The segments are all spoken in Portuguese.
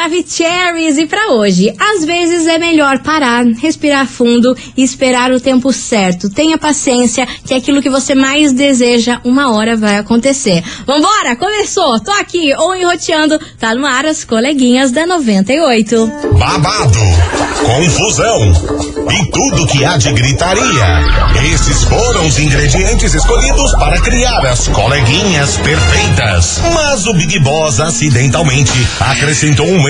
Maravicheries! E para hoje, às vezes é melhor parar, respirar fundo e esperar o tempo certo. Tenha paciência, que aquilo que você mais deseja, uma hora vai acontecer. Vambora! Começou! Tô aqui, ou enroteando, tá no ar as coleguinhas da 98. Babado, confusão e tudo que há de gritaria. Esses foram os ingredientes escolhidos para criar as coleguinhas perfeitas. Mas o Big Boss acidentalmente acrescentou um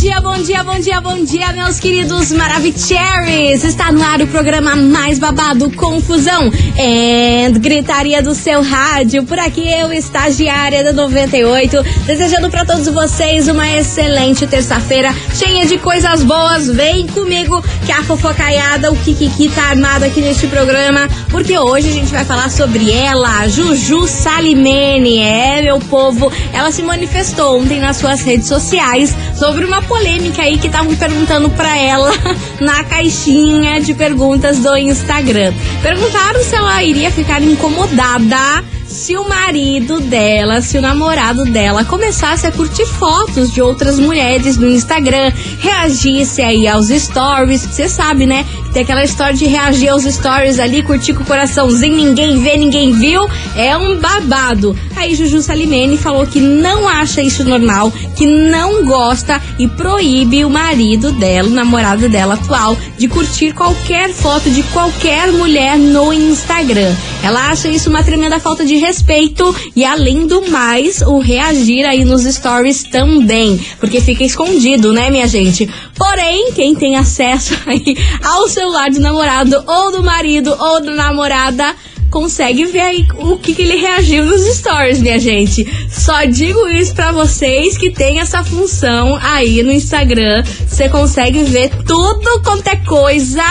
dia, bom dia, bom dia, bom dia, meus queridos Maravicheries! Está no ar o programa mais babado, Confusão e Gritaria do seu rádio. Por aqui eu, estagiária da 98, desejando para todos vocês uma excelente terça-feira, cheia de coisas boas. Vem comigo que a fofocaiada, o Kikiki tá armado aqui neste programa, porque hoje a gente vai falar sobre ela, Juju Salimene. É, meu povo, ela se manifestou ontem nas suas redes sociais sobre uma polêmica aí que estavam perguntando pra ela na caixinha de perguntas do Instagram. Perguntaram se ela iria ficar incomodada se o marido dela, se o namorado dela começasse a curtir fotos de outras mulheres no Instagram, reagisse aí aos stories, você sabe, né? Tem aquela história de reagir aos stories ali, curtir com o coraçãozinho, ninguém vê, ninguém viu, é um babado. Aí Juju Salimene falou que não acha isso normal, que não gosta e proíbe o marido dela, o namorado dela atual, de curtir qualquer foto de qualquer mulher no Instagram. Ela acha isso uma tremenda falta de respeito e, além do mais, o reagir aí nos stories também, porque fica escondido, né, minha gente? Porém, quem tem acesso aí ao celular do namorado ou do marido ou da namorada consegue ver aí o que, que ele reagiu nos stories, minha gente. Só digo isso pra vocês que tem essa função aí no Instagram. Você consegue ver tudo quanto é coisa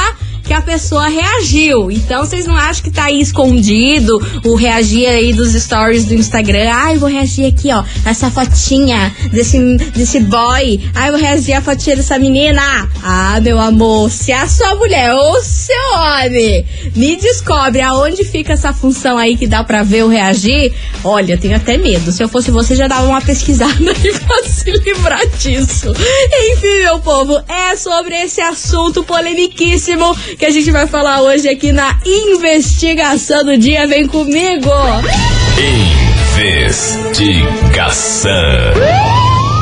que a pessoa reagiu. Então vocês não acham que tá aí escondido o reagir aí dos stories do Instagram? Ai, vou reagir aqui, ó, essa fotinha desse, desse boy. Ai, vou reagir a fotinha dessa menina. Ah, meu amor, se a sua mulher ou seu homem me descobre aonde fica essa função aí que dá pra ver o reagir, olha, tenho até medo. Se eu fosse você, já dava uma pesquisada aí pra se livrar disso. Enfim, meu povo, é sobre esse assunto polemiquíssimo que a gente vai falar hoje aqui na investigação do dia. Vem comigo! Investigação.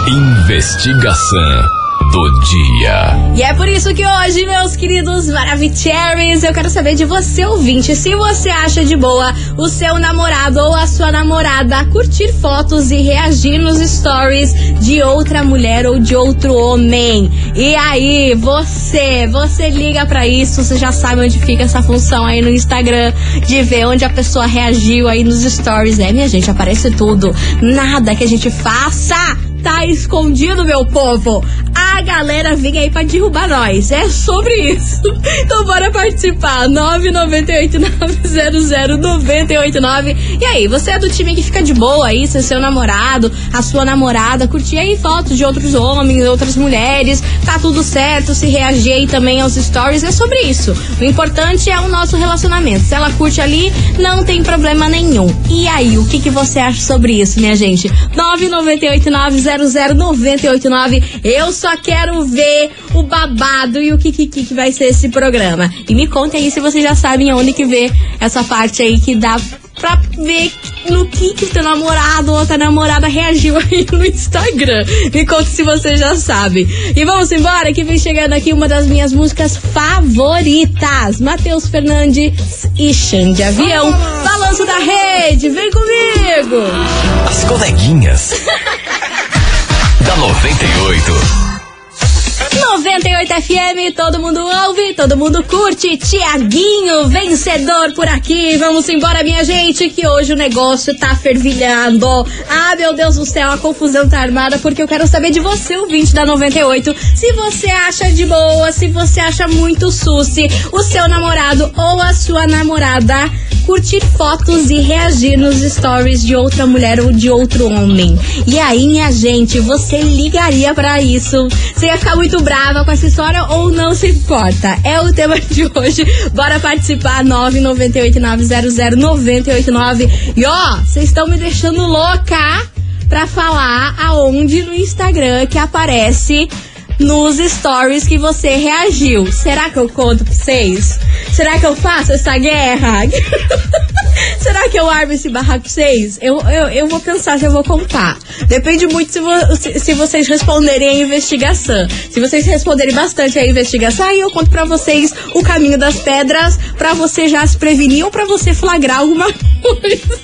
Investigação do dia. E é por isso que hoje, meus queridos Maravicheries, eu quero saber de você, ouvinte, se você acha de boa o seu namorado ou a sua namorada curtir fotos e reagir nos stories de outra mulher ou de outro homem. E aí, você, você liga para isso, você já sabe onde fica essa função aí no Instagram de ver onde a pessoa reagiu aí nos stories. É, minha gente, aparece tudo. Nada que a gente faça tá escondido, meu povo. A galera vem aí pra derrubar nós. É sobre isso. Então bora participar. 998-900-989. E aí, você é do time que fica de boa aí, se seu namorado, a sua namorada, curtir aí fotos de outros homens, outras mulheres, tá tudo certo, se reagir aí também aos stories, é sobre isso. O importante é o nosso relacionamento. Se ela curte ali, não tem problema nenhum. E aí, o que, que você acha sobre isso, minha gente? 998 989 Eu só quero ver o babado e o que, que, que vai ser esse programa. E me conta aí se vocês já sabem onde que vê essa parte aí que dá pra ver no que que teu namorado ou outra namorada reagiu aí no Instagram. Me conta se você já sabe. E vamos embora que vem chegando aqui uma das minhas músicas favoritas. Matheus Fernandes e Xande Avião. Balanço da rede, vem comigo! As coleguinhas. da 98. 98 FM, todo mundo ouve, todo mundo curte. Tiaguinho, vencedor por aqui. Vamos embora, minha gente, que hoje o negócio tá fervilhando. Ah, meu Deus do céu, a confusão tá armada, porque eu quero saber de você, ouvinte da 98, se você acha de boa, se você acha muito suci o seu namorado ou a sua namorada curtir fotos e reagir nos stories de outra mulher ou de outro homem. E aí, minha gente, você ligaria pra isso? Você ia ficar muito brava com essa história ou não se importa? É o tema de hoje. Bora participar, 998900989. E ó, vocês estão me deixando louca pra falar aonde no Instagram que aparece nos stories que você reagiu. Será que eu conto pra vocês? Será que eu faço essa guerra? Será que eu armo esse barraco vocês? Eu, eu, eu vou pensar se eu vou contar. Depende muito se, vo, se, se, vocês responderem a investigação. Se vocês responderem bastante a investigação, aí eu conto pra vocês o caminho das pedras pra você já se prevenir ou pra você flagrar alguma coisa.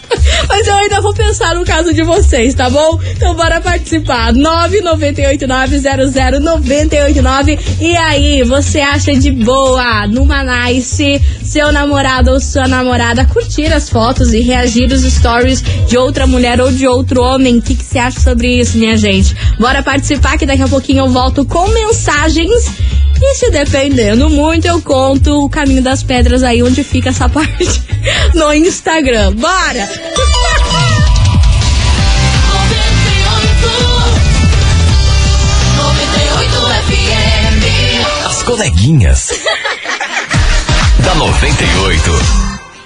Mas eu ainda vou pensar no caso de vocês, tá bom? Então bora participar. 998900989. E aí, você acha de boa, numa nice, seu namorado ou sua namorada curtir as fotos e reagir os stories de outra mulher ou de outro homem? O que você acha sobre isso, minha gente? Bora participar que daqui a pouquinho eu volto com mensagens. E se dependendo muito, eu conto o caminho das pedras aí onde fica essa parte no Instagram. Bora! As coleguinhas. da 98.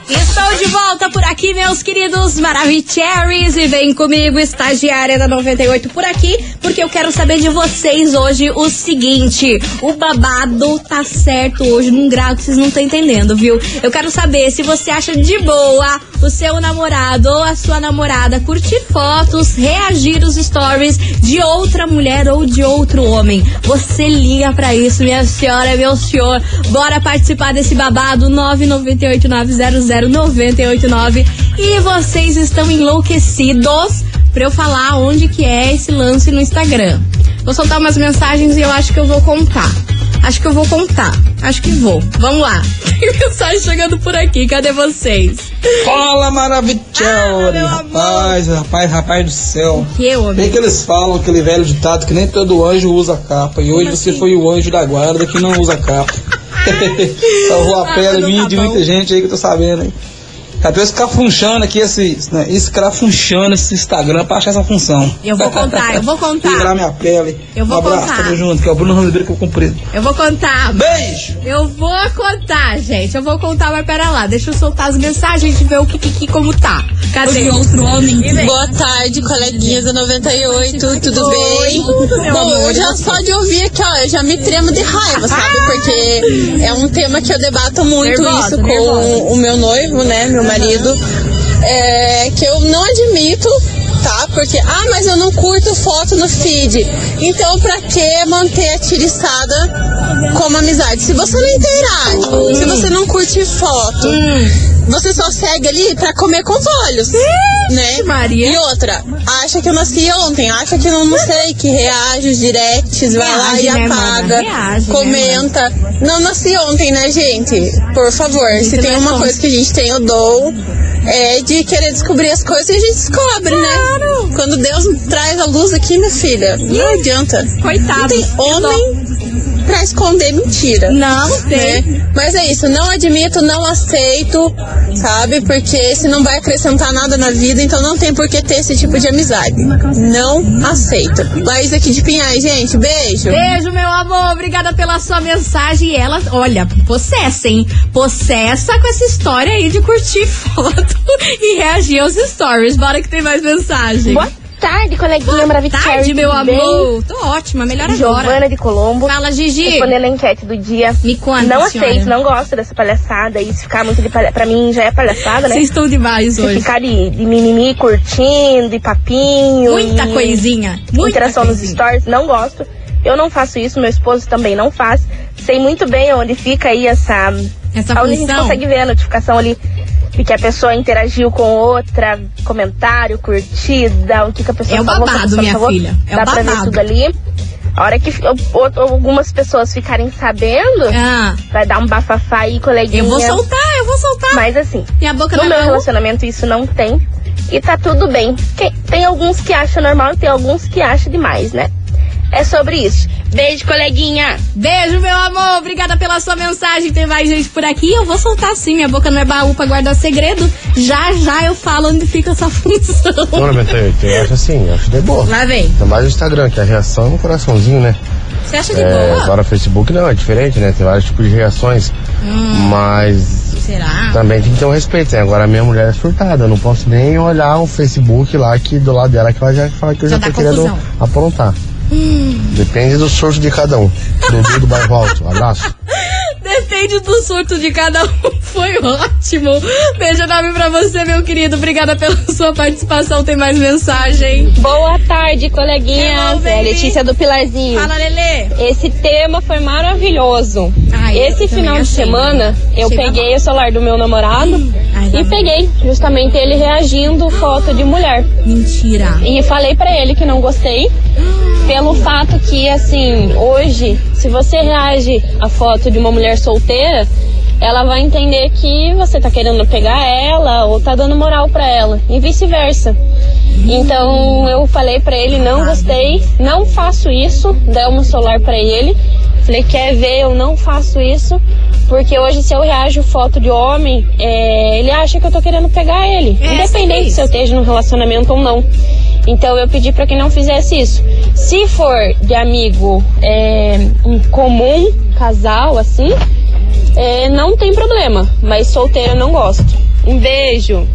Estou de volta por aqui, meus queridos Maravicheries. E vem comigo, estagiária da 98 por aqui, porque eu quero saber de vocês hoje o seguinte: o babado tá certo hoje num grau que vocês não estão entendendo, viu? Eu quero saber se você acha de boa o seu namorado ou a sua namorada curtir fotos, reagir os stories de outra mulher ou de outro homem. Você liga pra isso, minha senhora, meu senhor. Bora participar desse babado 998 900 989 e vocês estão enlouquecidos para eu falar onde que é esse lance no Instagram. Vou soltar umas mensagens e eu acho que eu vou contar. Acho que eu vou contar. Acho que vou. Vamos lá. Tem mensagem chegando por aqui. Cadê vocês? Fala, maravilhosa! Ah, rapaz, rapaz, rapaz do céu. Que, homem? Bem que eles falam aquele velho ditado que nem todo anjo usa capa. E hoje você assim? foi o anjo da guarda que não usa capa. Salvou a Ah, pele minha tá de muita gente aí que eu tô sabendo, hein? Até escrafunchando aqui esse, né, escrafunchando esse Instagram pra achar essa função. Eu vou contar, eu vou contar. Livrar minha pele. Eu vou um abraço, contar. tamo junto, que é o Bruno Ribeiro que eu comprei. Eu vou contar. Beijo! Eu vou contar, gente. Eu vou contar, mas pera lá. Deixa eu soltar as mensagens e ver o que, que, que como tá. Cadê? outro homem. Boa tarde, coleguinhas da 98, tudo bem? Tudo, meu Bom, amor, já só de ouvir aqui, ó, eu já me tremo de raiva, sabe? Porque é um tema que eu debato muito Nervosa, isso com nervosa. o meu noivo, né, meu marido, é, que eu não admito, tá? Porque, ah, mas eu não curto foto no feed. Então, pra que manter a tiriçada como amizade? Se você não interage, se você não curte foto, você só segue ali pra comer com os olhos, né? Maria. E outra, acha que eu nasci ontem, acha que eu não sei, que reage os directs, vai lá Reage, e né, apaga? Reage, né, comenta. não nasci ontem, né, gente? Por favor, se não tem é uma tonto. coisa que a gente tem o dom, é de querer descobrir as coisas e a gente descobre, né? Quando Deus traz a luz aqui, minha filha, não adianta. Coitado. Não tem homem pra esconder mentira. Não tem. né? Mas é isso, não admito, não aceito, sabe? Porque se não vai acrescentar nada na vida, então não tem por que ter esse tipo de amizade. Não aceito. Laís aqui de Pinhais, gente, beijo. Beijo, meu amor. Obrigada pela sua mensagem. E ela, olha, possessa, hein? Possessa com essa história aí de curtir foto e reagir aos stories. Bora que tem mais mensagem. Boa tarde, coleguinha maravilhosa. tarde, meu amor. Tô ótima, melhor agora. Giovana de Colombo. Fala, Gigi. Respondendo a enquete do dia. Me conta, Não senhora. aceito, não gosto dessa palhaçada. Isso ficar muito de palha... Pra mim já é palhaçada, né? Vocês estão demais Você hoje. ficar de, de mimimi curtindo, de papinho. Muita e coisinha. Muita interação nos coisinha. stories, não gosto. Eu não faço isso, meu esposo também não faz. Sei muito bem onde fica aí essa. Essa onde a gente consegue ver a notificação ali que a pessoa interagiu com outra, comentário, curtida, o que, que a pessoa É o falou, babado, pessoa minha falou. filha. É Dá o pra ver babado. tudo ali. A hora que algumas pessoas ficarem sabendo, Ah, vai dar um bafafá aí, coleguinha. eu vou soltar, eu vou soltar. Mas assim, Minha boca no meu mão. relacionamento isso não tem. E tá tudo bem. Tem alguns que acham normal e tem alguns que acham demais, né? É sobre isso. Beijo, coleguinha. Beijo, meu amor. Obrigada pela sua mensagem. Tem mais gente por aqui. Eu vou soltar sim. Minha boca não é baú pra guardar segredo. Já já eu falo onde fica essa função. Ô, 98, eu acho assim, eu acho de boa. Lá vem. Ainda mais o Instagram, que a reação é um coraçãozinho, né? Você acha de É, boa? agora o Facebook não, é diferente, né? Tem vários tipos de reações. Hum. Mas Será? também tem que ter um respeito, né? Agora a minha mulher é surtada, eu não posso nem olhar o Facebook lá que do lado dela que ela já fala que eu Já já, tô querendo confusão. aprontar. Depende do surto de cada um. Dudu do bairro alto. Abraço. Depende do surto de cada um. Foi ótimo. Beijo enorme pra você, meu querido. Obrigada pela sua participação. Tem mais mensagem. Boa tarde, coleguinhas. É. Letícia do Pilarzinho. Fala, Lelê. Esse tema foi maravilhoso. Ai, Esse final de achei. semana, eu Chega peguei o celular do meu namorado Ai, e peguei justamente ele reagindo foto de mulher. Mentira. E falei pra ele que não gostei, pelo fato que, assim, hoje, se você reage a foto de uma mulher solteira, ela vai entender que você tá querendo pegar ela ou tá dando moral pra ela, e vice-versa. Então eu falei pra ele, não gostei, não faço isso, dei meu celular pra ele. Falei, quer ver, eu não faço isso, porque hoje se eu reajo foto de homem, é, ele acha que eu tô querendo pegar ele. É, independente sim, se eu esteja num relacionamento ou não. Então eu pedi pra que não fizesse isso. Se for de amigo é, comum, casal, assim, é, não tem problema. Mas solteiro eu não gosto. Um beijo.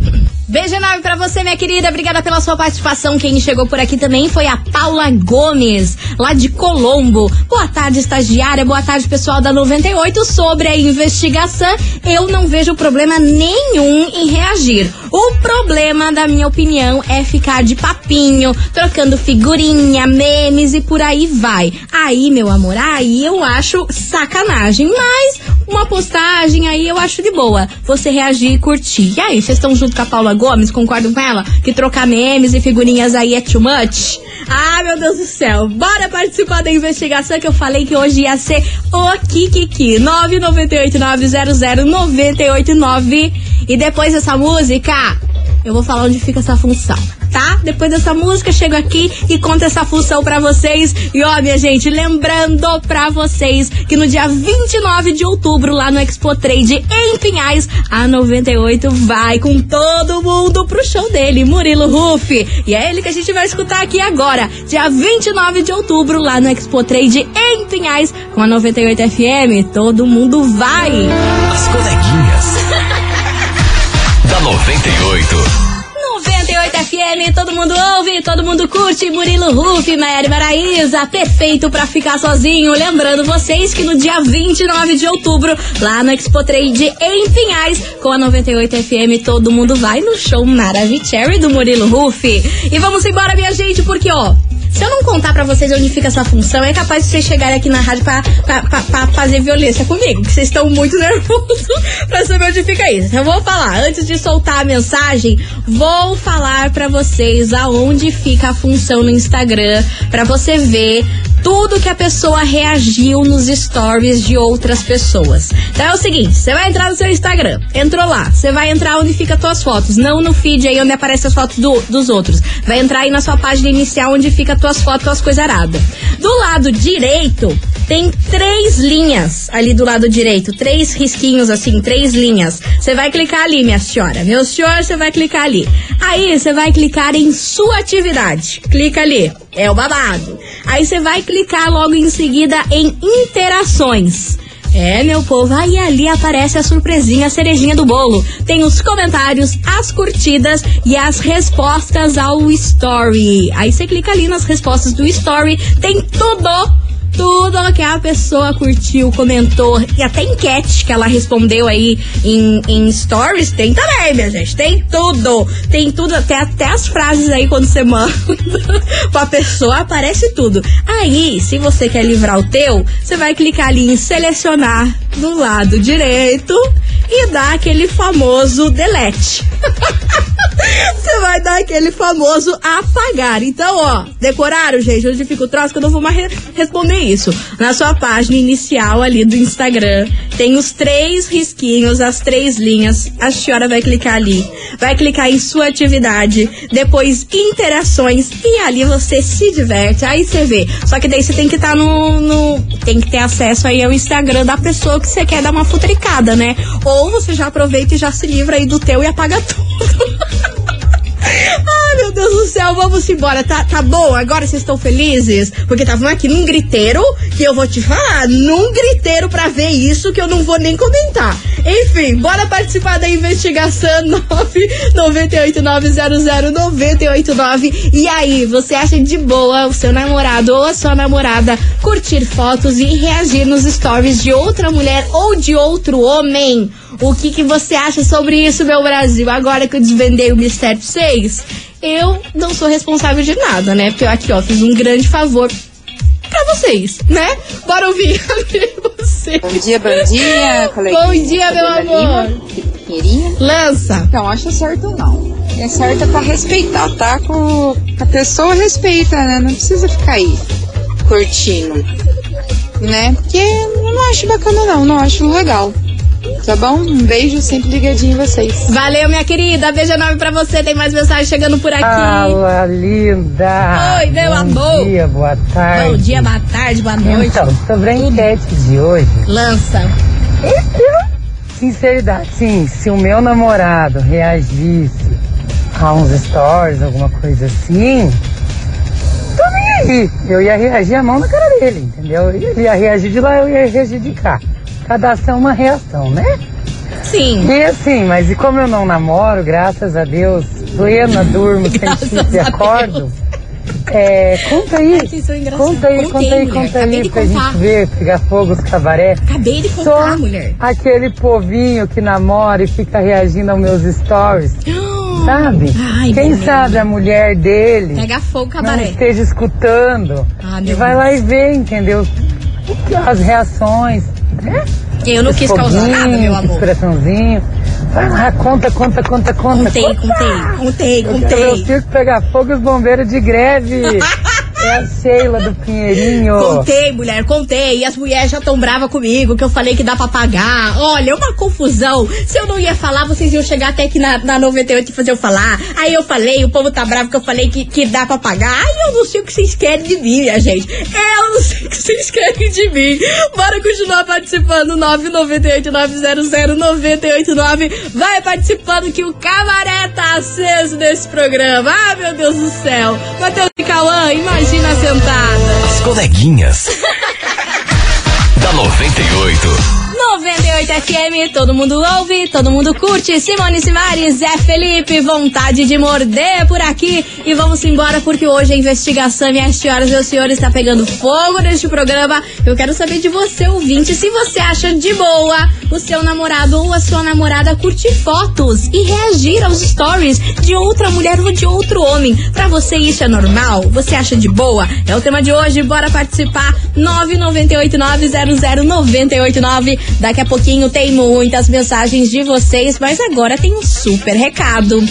Beijo enorme pra você, minha querida. Obrigada pela sua participação. Quem chegou por aqui também foi a Paula Gomes, lá de Colombo. Boa tarde, estagiária. Boa tarde, pessoal da 98. Sobre a investigação, eu não vejo problema nenhum em reagir. O problema, da minha opinião, é ficar de papinho, trocando figurinha, memes e por aí vai. Aí, meu amor, aí eu acho sacanagem. Mas uma postagem aí eu acho de boa. Você reagir e curtir. E aí, vocês estão junto com a Paula Gomes? Concordam com ela? Que trocar memes e figurinhas aí é too much? Ah, meu Deus do céu. Bora participar da investigação que eu falei que hoje ia ser o Kikiki. 998900989. E depois dessa música, eu vou falar onde fica essa função. Tá? Depois dessa música, chego aqui e conto essa função pra vocês. E ó, minha gente, lembrando pra vocês que no dia 29 de outubro, lá no Expo Trade em Pinhais, a 98 vai com todo mundo pro show dele, Murilo Ruff. E é ele que a gente vai escutar aqui agora, dia 29 de outubro, lá no Expo Trade em Pinhais, com a 98 FM. Todo mundo vai! As coleguinhas. da 98. 98 FM, todo mundo ouve, todo mundo curte. Murilo Ruff, Maiara Maraíza, perfeito pra ficar sozinho. Lembrando vocês que no dia 29 de outubro, lá no Expo Trade em Pinhais, com a 98 FM, todo mundo vai no show Maravicherry do Murilo Ruff. E vamos embora, minha gente, porque ó. Se eu não contar pra vocês onde fica essa função, é capaz de vocês chegarem aqui na rádio pra, pra, pra- pra fazer violência comigo, que vocês estão muito nervosos pra saber onde fica isso. Eu vou falar, antes de soltar a mensagem, vou falar pra vocês aonde fica a função no Instagram, pra você ver tudo que a pessoa reagiu nos stories de outras pessoas. Então é o seguinte, você vai entrar no seu Instagram, entrou lá, você vai entrar onde fica tuas fotos, não no feed aí onde aparecem as fotos do- dos outros. Vai entrar aí na sua página inicial onde fica tuas fotos, tuas coisas aradas. Do lado direito tem três linhas ali do lado direito, três risquinhos assim, três linhas. Você vai clicar ali, minha senhora. Meu senhor, você vai clicar ali. Aí você vai clicar em sua atividade. Clica ali. É o babado. Aí você vai clicar logo em seguida em interações. É, meu povo, aí ali aparece a surpresinha, a cerejinha do bolo. Tem os comentários, as curtidas e as respostas ao story. Aí você clica ali nas respostas do story, tem tudo tudo que a pessoa curtiu, comentou e até enquete que ela respondeu aí em, em stories, tem também, minha gente. Tem tudo. Tem tudo, até, até as frases aí quando você manda pra pessoa, aparece tudo. Aí, se você quer livrar o teu, você vai clicar ali em selecionar do lado direito e dar aquele famoso delete. Você vai dar aquele famoso apagar. Então, ó, decoraram, gente? Onde fica o troço que eu não vou mais re- responder isso. Na sua página inicial ali do Instagram, tem os três risquinhos, as três linhas. A senhora vai clicar ali. Vai clicar em sua atividade. Depois, interações. E ali você se diverte. Aí você vê. Só que daí você tem que estar no, no- Tem que ter acesso aí ao Instagram da pessoa que você quer dar uma futricada, né? Ou você já aproveita e já se livra aí do teu e apaga tudo. Ai, meu Deus do céu, vamos embora. Tá, tá bom? Agora vocês estão felizes? Porque estavam aqui num griteiro que eu vou te falar. Num griteiro pra ver isso que eu não vou nem comentar. Enfim, bora participar da investigação 998900989. E aí, você acha de boa o seu namorado ou a sua namorada curtir fotos e reagir nos stories de outra mulher ou de outro homem? O que, que você acha sobre isso, meu Brasil? Agora que eu desvendei o mistério pra vocês, eu não sou responsável de nada, né? Porque eu aqui, ó, fiz um grande favor pra vocês, né? Bora ouvir você. Bom dia, bom dia, coleguinha. Bom dia, meu amor. Lima, Pinheirinha. Lança. Não, acho certo não. É certo é pra respeitar, tá? Com a pessoa respeita, né? Não precisa ficar aí curtindo, né? Porque eu não acho bacana não, não acho legal. Tá bom? Um beijo, sempre ligadinho em vocês. Valeu, minha querida. Beijo enorme pra você. Tem mais mensagem chegando por aqui. Fala, linda! Oi, meu Bom amor. dia, boa tarde. Bom dia, boa tarde, boa noite. Então, sobre a enquete de hoje, Lança. sinceridade, sim, se o meu namorado reagisse a uns stories, alguma coisa assim, tô nem aí. Eu ia reagir a mão na cara dele, entendeu? Ele ia reagir de lá, eu ia reagir de cá. Cada ação é uma reação, né? Sim. E assim, mas e como eu não namoro, graças a Deus, plena, durmo, sem chifre e acordo, é, conta aí, conta aí, Contei, conta aí, mulher. conta Acabei aí pra contar. gente ver, pegar fogo os cabaré. Acabei de contar, mulher. aquele povinho que namora e fica reagindo aos meus stories, sabe? Ai, Quem sabe a mulher dele Pega fogo, não cabaré. esteja escutando Ah, e vai lá e vê, entendeu? As reações, né? Eu não Esse quis causar nada, meu amor. coraçãozinho. Vai lá, conta, conta, conta, conta. Contei, conta. contei, contei, Eu contei. o circo pegar fogo e os bombeiros de greve. é a Sheila do Pinheirinho. Contei, mulher, contei. E as mulheres já tão bravas comigo, que eu falei que dá pra pagar. Olha, uma confusão. Se eu não ia falar, vocês iam chegar até aqui na, na 98 e fazer eu falar. Aí eu falei, o povo tá bravo que eu falei que, que dá pra pagar. Aí eu não sei o que vocês querem de mim, minha gente. Eu não sei o que vocês querem de mim. Bora continuar participando. 998-900-989. Vai participando que o cabaré tá aceso nesse programa. Ah, meu Deus do céu. Matheus e Cauã, imagina sentada. As coleguinhas. da 98. 98 FM, todo mundo ouve, todo mundo curte. Simone Simares, Zé Felipe, vontade de morder por aqui. E vamos embora porque hoje a investigação, minhas senhoras e meus senhores, está pegando fogo neste programa. Eu quero saber de você, ouvinte, se você acha de boa o seu namorado ou a sua namorada curtir fotos e reagir aos stories de outra mulher ou de outro homem. Pra você isso é normal? Você acha de boa? É o tema de hoje, bora participar. 998900989. Daqui a pouquinho tem muitas mensagens de vocês, mas agora tem um super recado.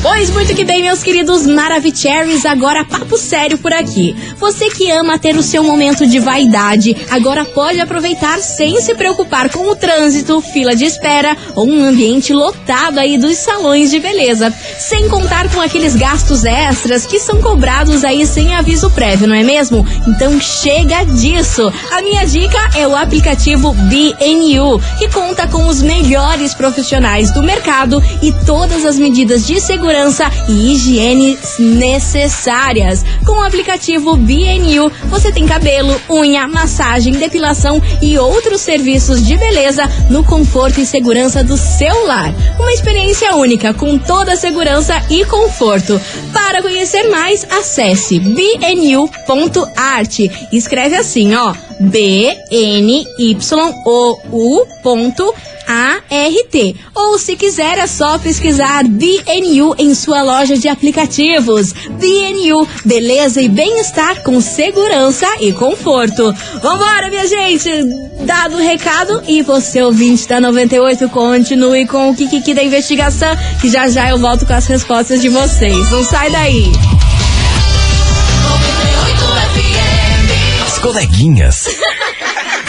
Pois muito que bem, meus queridos Maravicheries, agora papo sério por aqui. Você que ama ter o seu momento de vaidade, agora pode aproveitar sem se preocupar com o trânsito, fila de espera ou um ambiente lotado aí dos salões de beleza. Sem contar com aqueles gastos extras que são cobrados aí sem aviso prévio, não é mesmo? Então chega disso. A minha dica é o aplicativo BNU, que conta com os melhores profissionais do mercado e todas as medidas de segurança e higiene necessárias. Com o aplicativo BNU, você tem cabelo, unha, massagem, depilação e outros serviços de beleza no conforto e segurança do seu lar. Uma experiência única com toda a segurança e conforto. Para conhecer mais, acesse bnu.art. Escreve assim, ó: B N Y O U ponto Ou se quiser, é só pesquisar DNU em sua loja de aplicativos. DNU, beleza e bem-estar com segurança e conforto. Vambora, minha gente! Dado o recado, e você, ouvinte da 98, continue com o Kikiki da investigação, que já já eu volto com as respostas de vocês. Não sai daí! As coleguinhas.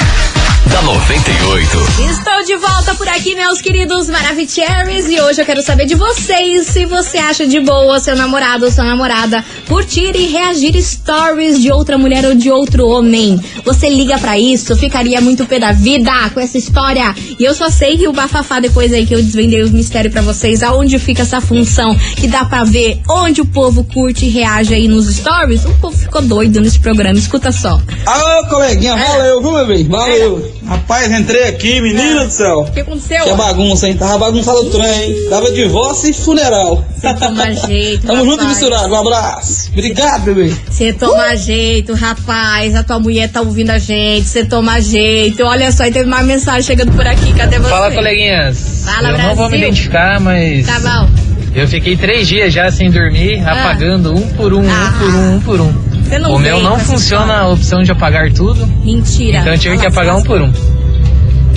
da 98. Estou de volta por aqui, meus queridos Maravicheries, e hoje eu quero saber de vocês se você acha de boa seu namorado ou sua namorada curtir e reagir stories de outra mulher ou de outro homem. Você liga pra isso, ficaria muito pé da vida com essa história. E eu só sei que o bafafá, depois aí que eu desvendei os mistérios pra vocês, aonde fica essa função que dá pra ver onde o povo curte e reage aí nos stories, o povo ficou doido nesse programa, escuta só. Alô, coleguinha, valeu, viu, meu bem? Valeu. Rapaz, entrei aqui, menina do céu. O que aconteceu? Que bagunça, hein? Tava bagunçado o trem, hein? Tava divórcio e funeral. Você toma jeito, Tamo junto e rapaz. misturado. Um abraço. Obrigado, bebê. Você toma jeito, rapaz. A tua mulher tá ouvindo a gente. Você toma jeito. Olha só, e teve uma mensagem chegando por aqui. Cadê você? Fala, coleguinhas. Fala, eu não vou me Brasil. identificar, mas Tá bom. eu fiquei três dias já sem dormir, Ah. apagando um por um, um por um, um por um. Você não o meu não funciona a opção de apagar tudo, Mentira. então eu tive que apagar um por um.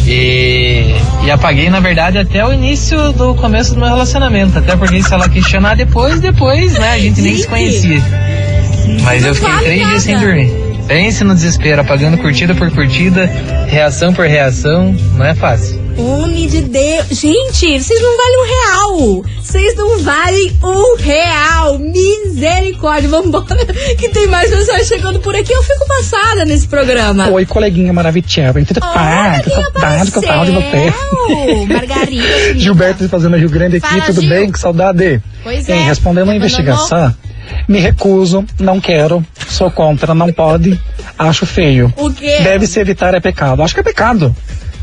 E, e apaguei, na verdade, até o início do começo do meu relacionamento. Até porque se ela questionar depois, depois, né? A gente nem se conhecia. Mas eu fiquei três dias sem dormir. Pense no desespero, apagando curtida por curtida, reação por reação. Não é fácil. Homem de Deus. Gente, vocês não valem um real. Vocês não valem um real. Misericórdia. Vambora. Que tem mais pessoas chegando por aqui. Eu fico passada nesse programa. Oi, coleguinha maravilhosa. Tudo pá, saudade que eu tava de você. Margarida. Gilberto fazendo Rio Grande aqui, Fala, tudo Gil. bem? Que saudade. Pois é. respondendo a investigação, me recuso, não quero, sou contra, não pode, acho feio. O quê? Deve se evitar, é pecado. Acho que é pecado.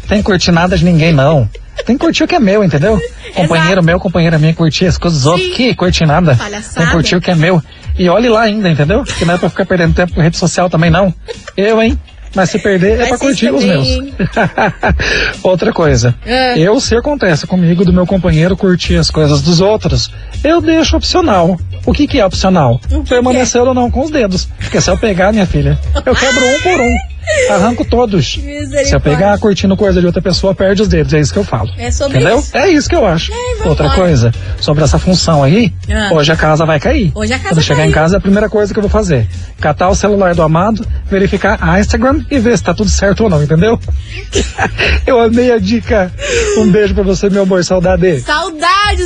Tem que curtir nada de ninguém, não. Tem que curtir o que é meu, entendeu? Companheiro meu, companheira minha, curtir as coisas dos outros. Que curtir nada. Palhaçada. Tem que curtir o que é meu. E olhe lá ainda, entendeu? Que não é pra ficar perdendo tempo com rede social também, não. Eu, hein? Mas se perder, é Mas pra curtir os meus. Outra coisa. É. Eu, se acontece comigo, do meu companheiro curtir as coisas dos outros, eu deixo opcional. O que que é opcional? Permanecer ou não com os dedos. Porque se eu pegar, minha filha, eu quebro um por um. Arranco todos. Se eu pegar curtindo coisa de outra pessoa, perde os dedos. É isso que eu falo. É sobre Entendeu? isso. É isso que eu acho. vambora. Outra coisa, sobre essa função aí, Ah. hoje a casa vai cair. Hoje a casa Quando eu chegar em casa, é a primeira coisa que eu vou fazer. Catar o celular do amado, verificar a Instagram e ver se tá tudo certo ou não, entendeu? eu amei a dica. Um beijo pra você, meu amor. Saudade.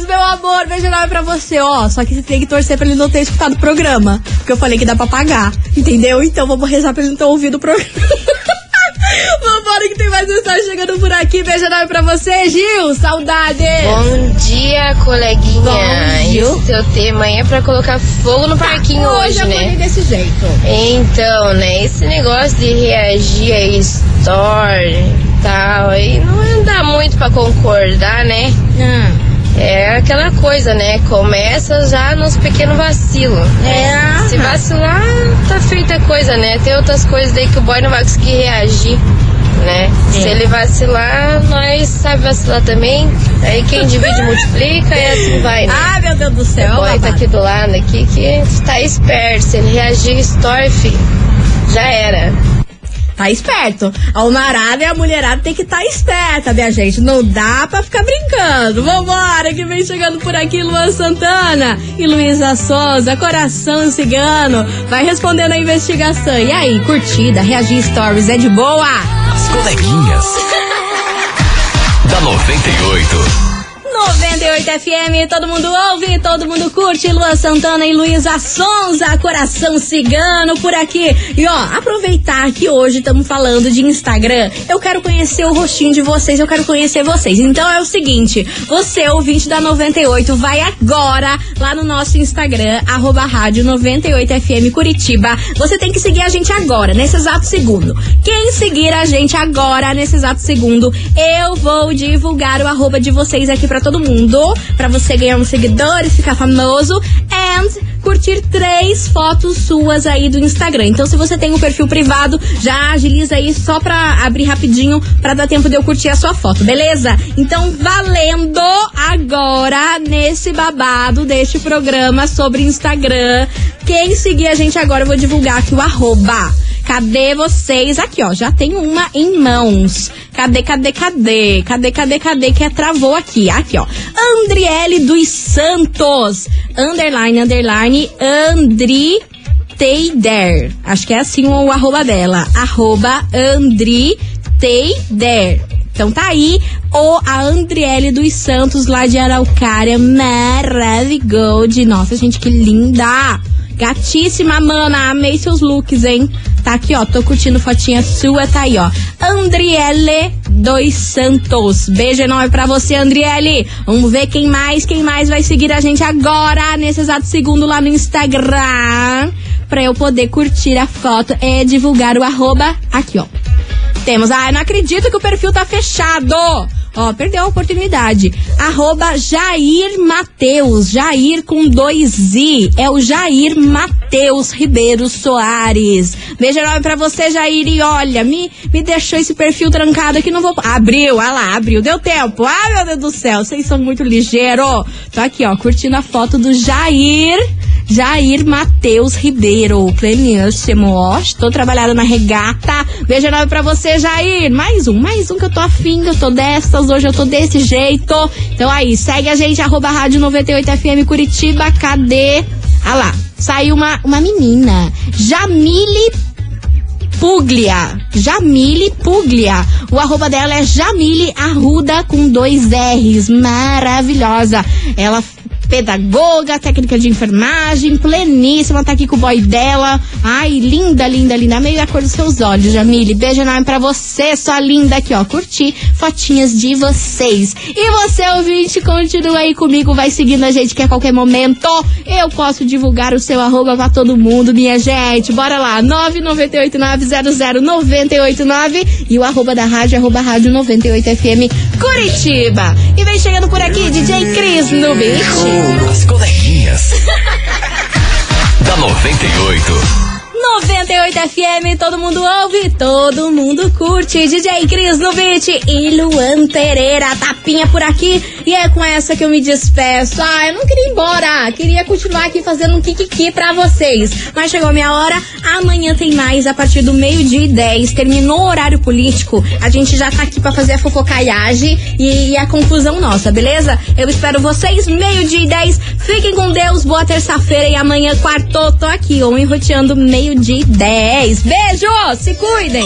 Meu amor. Beijo enorme pra você, ó. Só que você tem que torcer pra ele não ter escutado o programa. Porque eu falei que dá pra pagar. Entendeu? Então vamos rezar pra ele não ter ouvido o programa. Vambora que tem mais mensagem chegando por aqui. Beijo enorme pra você, Gil. Saudades. Bom dia, coleguinha. Bom. Esse seu tema aí é pra colocar fogo no parquinho hoje, eu falei né? desse jeito. Então, né? Esse negócio de reagir a story e tal, aí não dá muito pra concordar, né? Ah, É aquela coisa, né? Começa já nos pequenos vacilos. É. Se vacilar, tá feita a coisa, né? Tem outras coisas daí que o boy não vai conseguir reagir, né? Se ele vacilar, nós sabe vacilar também. Aí quem divide multiplica e assim vai, né? Ah, meu Deus do céu. o boy tá aqui do lado aqui que tá esperto. Se ele reagir filho, já era. Tá esperto. A almarada e a mulherada tem que estar tá esperta, minha gente. Não dá pra ficar brincando. Vambora, que vem chegando por aqui Luan Santana e Luísa Souza, coração cigano. Vai respondendo a investigação. E aí, curtida, reagir stories é de boa? As coleguinhas. da 98. 98 FM, todo mundo ouve, todo mundo curte. Luan Santana e Luísa Sonza, coração cigano por aqui. E ó, aproveitar que hoje estamos falando de Instagram, eu quero conhecer o rostinho de vocês, eu quero conhecer vocês. Então é o seguinte, você, ouvinte da 98, vai agora lá no nosso Instagram, arroba rádio 98FM Curitiba. Você tem que seguir a gente agora, nesse exato segundo. Quem seguir a gente agora, nesse exato segundo, eu vou divulgar o arroba de vocês aqui pra todo mundo, pra você ganhar uns seguidores, ficar famoso and curtir três fotos suas aí do Instagram. Então, se você tem um perfil privado, já agiliza aí só pra abrir rapidinho pra dar tempo de eu curtir a sua foto, beleza? Então, valendo agora nesse babado deste programa sobre Instagram. Quem seguir a gente agora, eu vou divulgar aqui o arroba. Cadê vocês? Aqui, ó, já tem uma em mãos. Cadê, cadê, cadê? Cadê, cadê, cadê? Que é travou aqui. Aqui, ó. Andriele dos Santos. Underline, underline, Andri Teider. Acho que é assim o arroba dela. Arroba Andri Teider. Então tá aí, ou a Andriele dos Santos lá de Araucária, maravilhosa. Nossa, gente, que linda! Gatíssima, mana, amei seus looks, hein? Tá aqui, ó, tô curtindo fotinha sua, tá aí, ó. Andriele dos Santos. Beijo enorme pra você, Andriele. Vamos ver quem mais, quem mais vai seguir a gente agora, nesse exato segundo lá no Instagram. Pra eu poder curtir a foto e divulgar o arroba aqui, ó. Temos, ah, eu não acredito que o perfil tá fechado. Ó, perdeu a oportunidade. Arroba Jair Mateus. Jair com dois I. É o Jair Mateus Ribeiro Soares. Beijo enorme pra você, Jair. E olha, me, me deixou esse perfil trancado aqui. Não vou. Abriu, olha lá, abriu. Deu tempo. Ai, meu Deus do céu. Vocês são muito ligeiros. Tô aqui, ó, curtindo a foto do Jair. Jair Mateus Ribeiro, pleníssimo, ó, estou trabalhando na regata. Beijo enorme pra você, Jair. Mais um, mais um que eu tô afim, eu tô dessas, hoje eu tô desse jeito. Então aí, segue a gente, arroba rádio 98FM Curitiba, cadê? Ah lá, saiu uma, uma menina, Jamile Puglia. Jamile Puglia. O arroba dela é Jamile Arruda com dois R's. Maravilhosa. Ela pedagoga, técnica de enfermagem, pleníssima, tá aqui com o boy dela. Ai, linda, linda, linda. Meio da cor dos seus olhos, Jamile. Beijo enorme pra você, sua linda aqui, ó. Curti fotinhas de vocês. E você, ouvinte, continua aí comigo, vai seguindo a gente que a qualquer momento eu posso divulgar o seu arroba pra todo mundo, minha gente. Bora lá, 998900989 e o arroba da rádio, arroba rádio 98FM Curitiba. E vem chegando por aqui, DJ Cris no beat. As coleguinhas. da 98. 98 FM, todo mundo ouve, todo mundo curte. DJ Cris no beat e Luan Pereira, tapinha por aqui. E é com essa que eu me despeço. Ah, eu não queria ir embora. Queria continuar aqui fazendo um kikiki pra vocês. Mas chegou a minha hora. Amanhã tem mais a partir do meio-dia e 10. Terminou o horário político. A gente já tá aqui pra fazer a fofocaiage e, e a conclusão nossa, beleza? Eu espero vocês meio-dia e 10. Fiquem com Deus. Boa terça-feira e amanhã, quarto, tô aqui. Ou roteando meio-dia e 10. Beijo! Se cuidem!